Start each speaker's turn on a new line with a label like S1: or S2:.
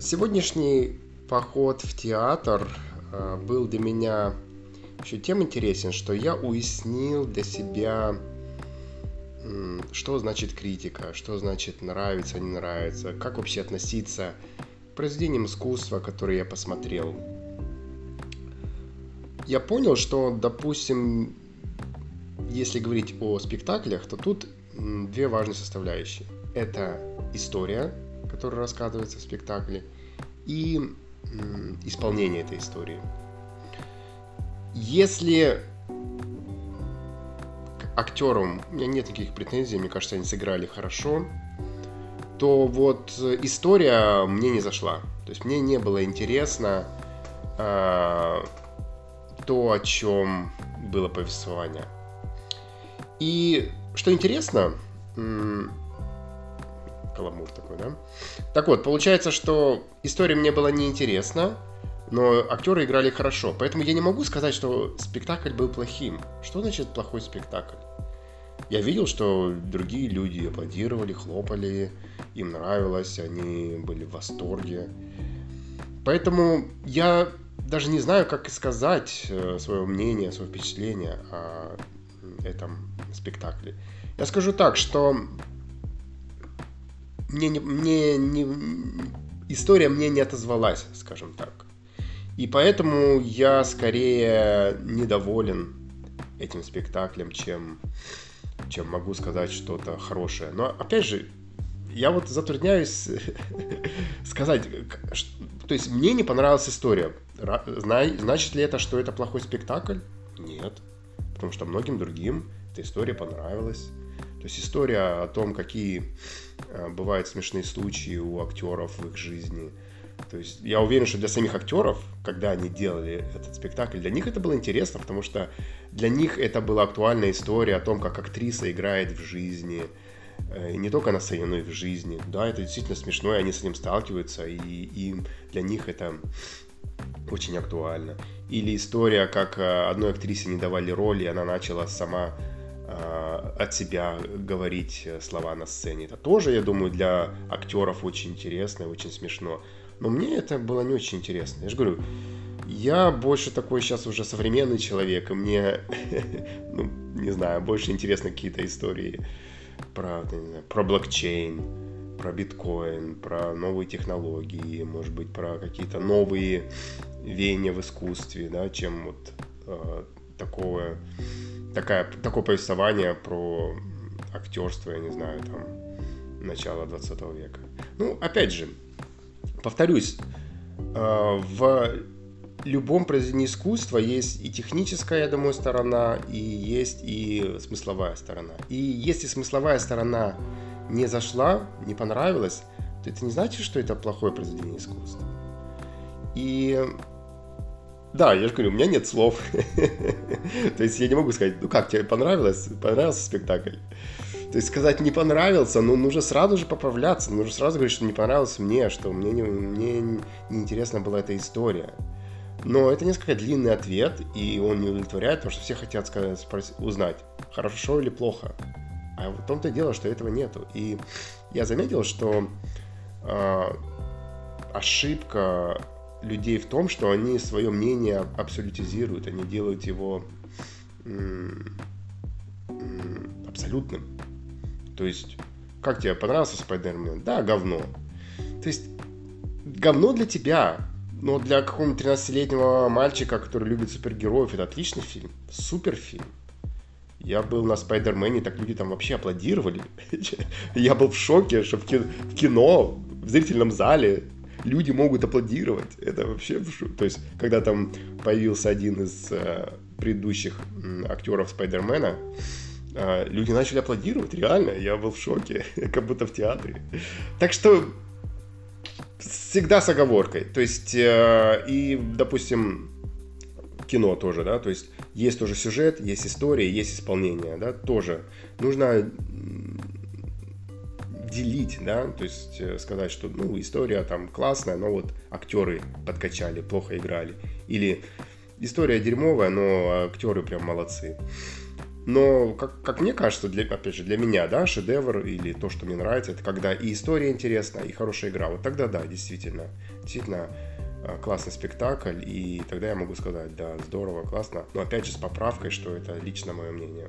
S1: Сегодняшний поход в театр э, был для меня еще тем интересен, что я уяснил для себя, что значит критика, что значит нравится, не нравится, как вообще относиться к произведениям искусства, которые я посмотрел. Я понял, что, допустим, если говорить о спектаклях, то тут две важные составляющие. Это история, которая рассказывается в спектакле, и исполнение этой истории. Если к актерам у меня нет никаких претензий, мне кажется, они сыграли хорошо, то вот история мне не зашла. То есть мне не было интересно э, то, о чем было повествование. И что интересно, каламур такой, да? Так вот, получается, что история мне была неинтересна, но актеры играли хорошо. Поэтому я не могу сказать, что спектакль был плохим. Что значит плохой спектакль? Я видел, что другие люди аплодировали, хлопали, им нравилось, они были в восторге. Поэтому я даже не знаю, как сказать э, свое мнение, свое впечатление о этом спектакле. Я скажу так, что мне, не, мне не, история мне не отозвалась, скажем так. И поэтому я скорее недоволен этим спектаклем, чем, чем могу сказать что-то хорошее. Но опять же, я вот затрудняюсь сказать, то есть мне не понравилась история. Значит ли это, что это плохой спектакль? Нет. Потому что многим другим эта история понравилась. То есть история о том, какие э, бывают смешные случаи у актеров в их жизни. То есть я уверен, что для самих актеров, когда они делали этот спектакль, для них это было интересно, потому что для них это была актуальная история о том, как актриса играет в жизни, э, не только на сцене, но и в жизни. Да, это действительно смешно, и они с этим сталкиваются, и, и для них это очень актуально. Или история, как э, одной актрисе не давали роли, и она начала сама Э, от себя говорить слова на сцене. Это тоже, я думаю, для актеров очень интересно и очень смешно. Но мне это было не очень интересно. Я же говорю, я больше такой сейчас уже современный человек, и мне, ну, не знаю, больше интересны какие-то истории про, не знаю, про блокчейн, про биткоин, про новые технологии, может быть, про какие-то новые веяния в искусстве, да, чем вот э, такое такая, такое повествование про актерство, я не знаю, там, начала 20 века. Ну, опять же, повторюсь, э, в любом произведении искусства есть и техническая, я думаю, сторона, и есть и смысловая сторона. И если смысловая сторона не зашла, не понравилась, то это не значит, что это плохое произведение искусства. И да, я же говорю, у меня нет слов. То есть я не могу сказать, ну как, тебе понравилось? Понравился спектакль? То есть сказать не понравился, ну нужно сразу же поправляться, нужно сразу говорить, что не понравилось мне, что мне не, мне не интересна была эта история. Но это несколько длинный ответ, и он не удовлетворяет, потому что все хотят сказать, спросить, узнать, хорошо или плохо. А в том-то и дело, что этого нету. И я заметил, что э, ошибка людей в том, что они свое мнение абсолютизируют, они делают его абсолютным. То есть, как тебе понравился Спайдермен? Да, говно. То есть, говно для тебя, но для какого-нибудь 13-летнего мальчика, который любит супергероев, это отличный фильм, супер фильм. Я был на Спайдермене, так люди там вообще аплодировали. Я был в шоке, что в кино, в зрительном зале люди могут аплодировать. Это вообще... То есть, когда там появился один из э, предыдущих актеров Спайдермена, э, люди начали аплодировать, реально, я был в шоке, как будто в театре. Так что всегда с оговоркой. То есть, э, и, допустим, кино тоже, да, то есть есть тоже сюжет, есть история, есть исполнение, да, тоже. Нужно делить, да, то есть э, сказать, что, ну, история там классная, но вот актеры подкачали, плохо играли. Или история дерьмовая, но актеры прям молодцы. Но, как, как мне кажется, для, опять же, для меня, да, шедевр или то, что мне нравится, это когда и история интересна, и хорошая игра. Вот тогда, да, действительно, действительно а, классный спектакль, и тогда я могу сказать, да, здорово, классно. Но опять же, с поправкой, что это лично мое мнение.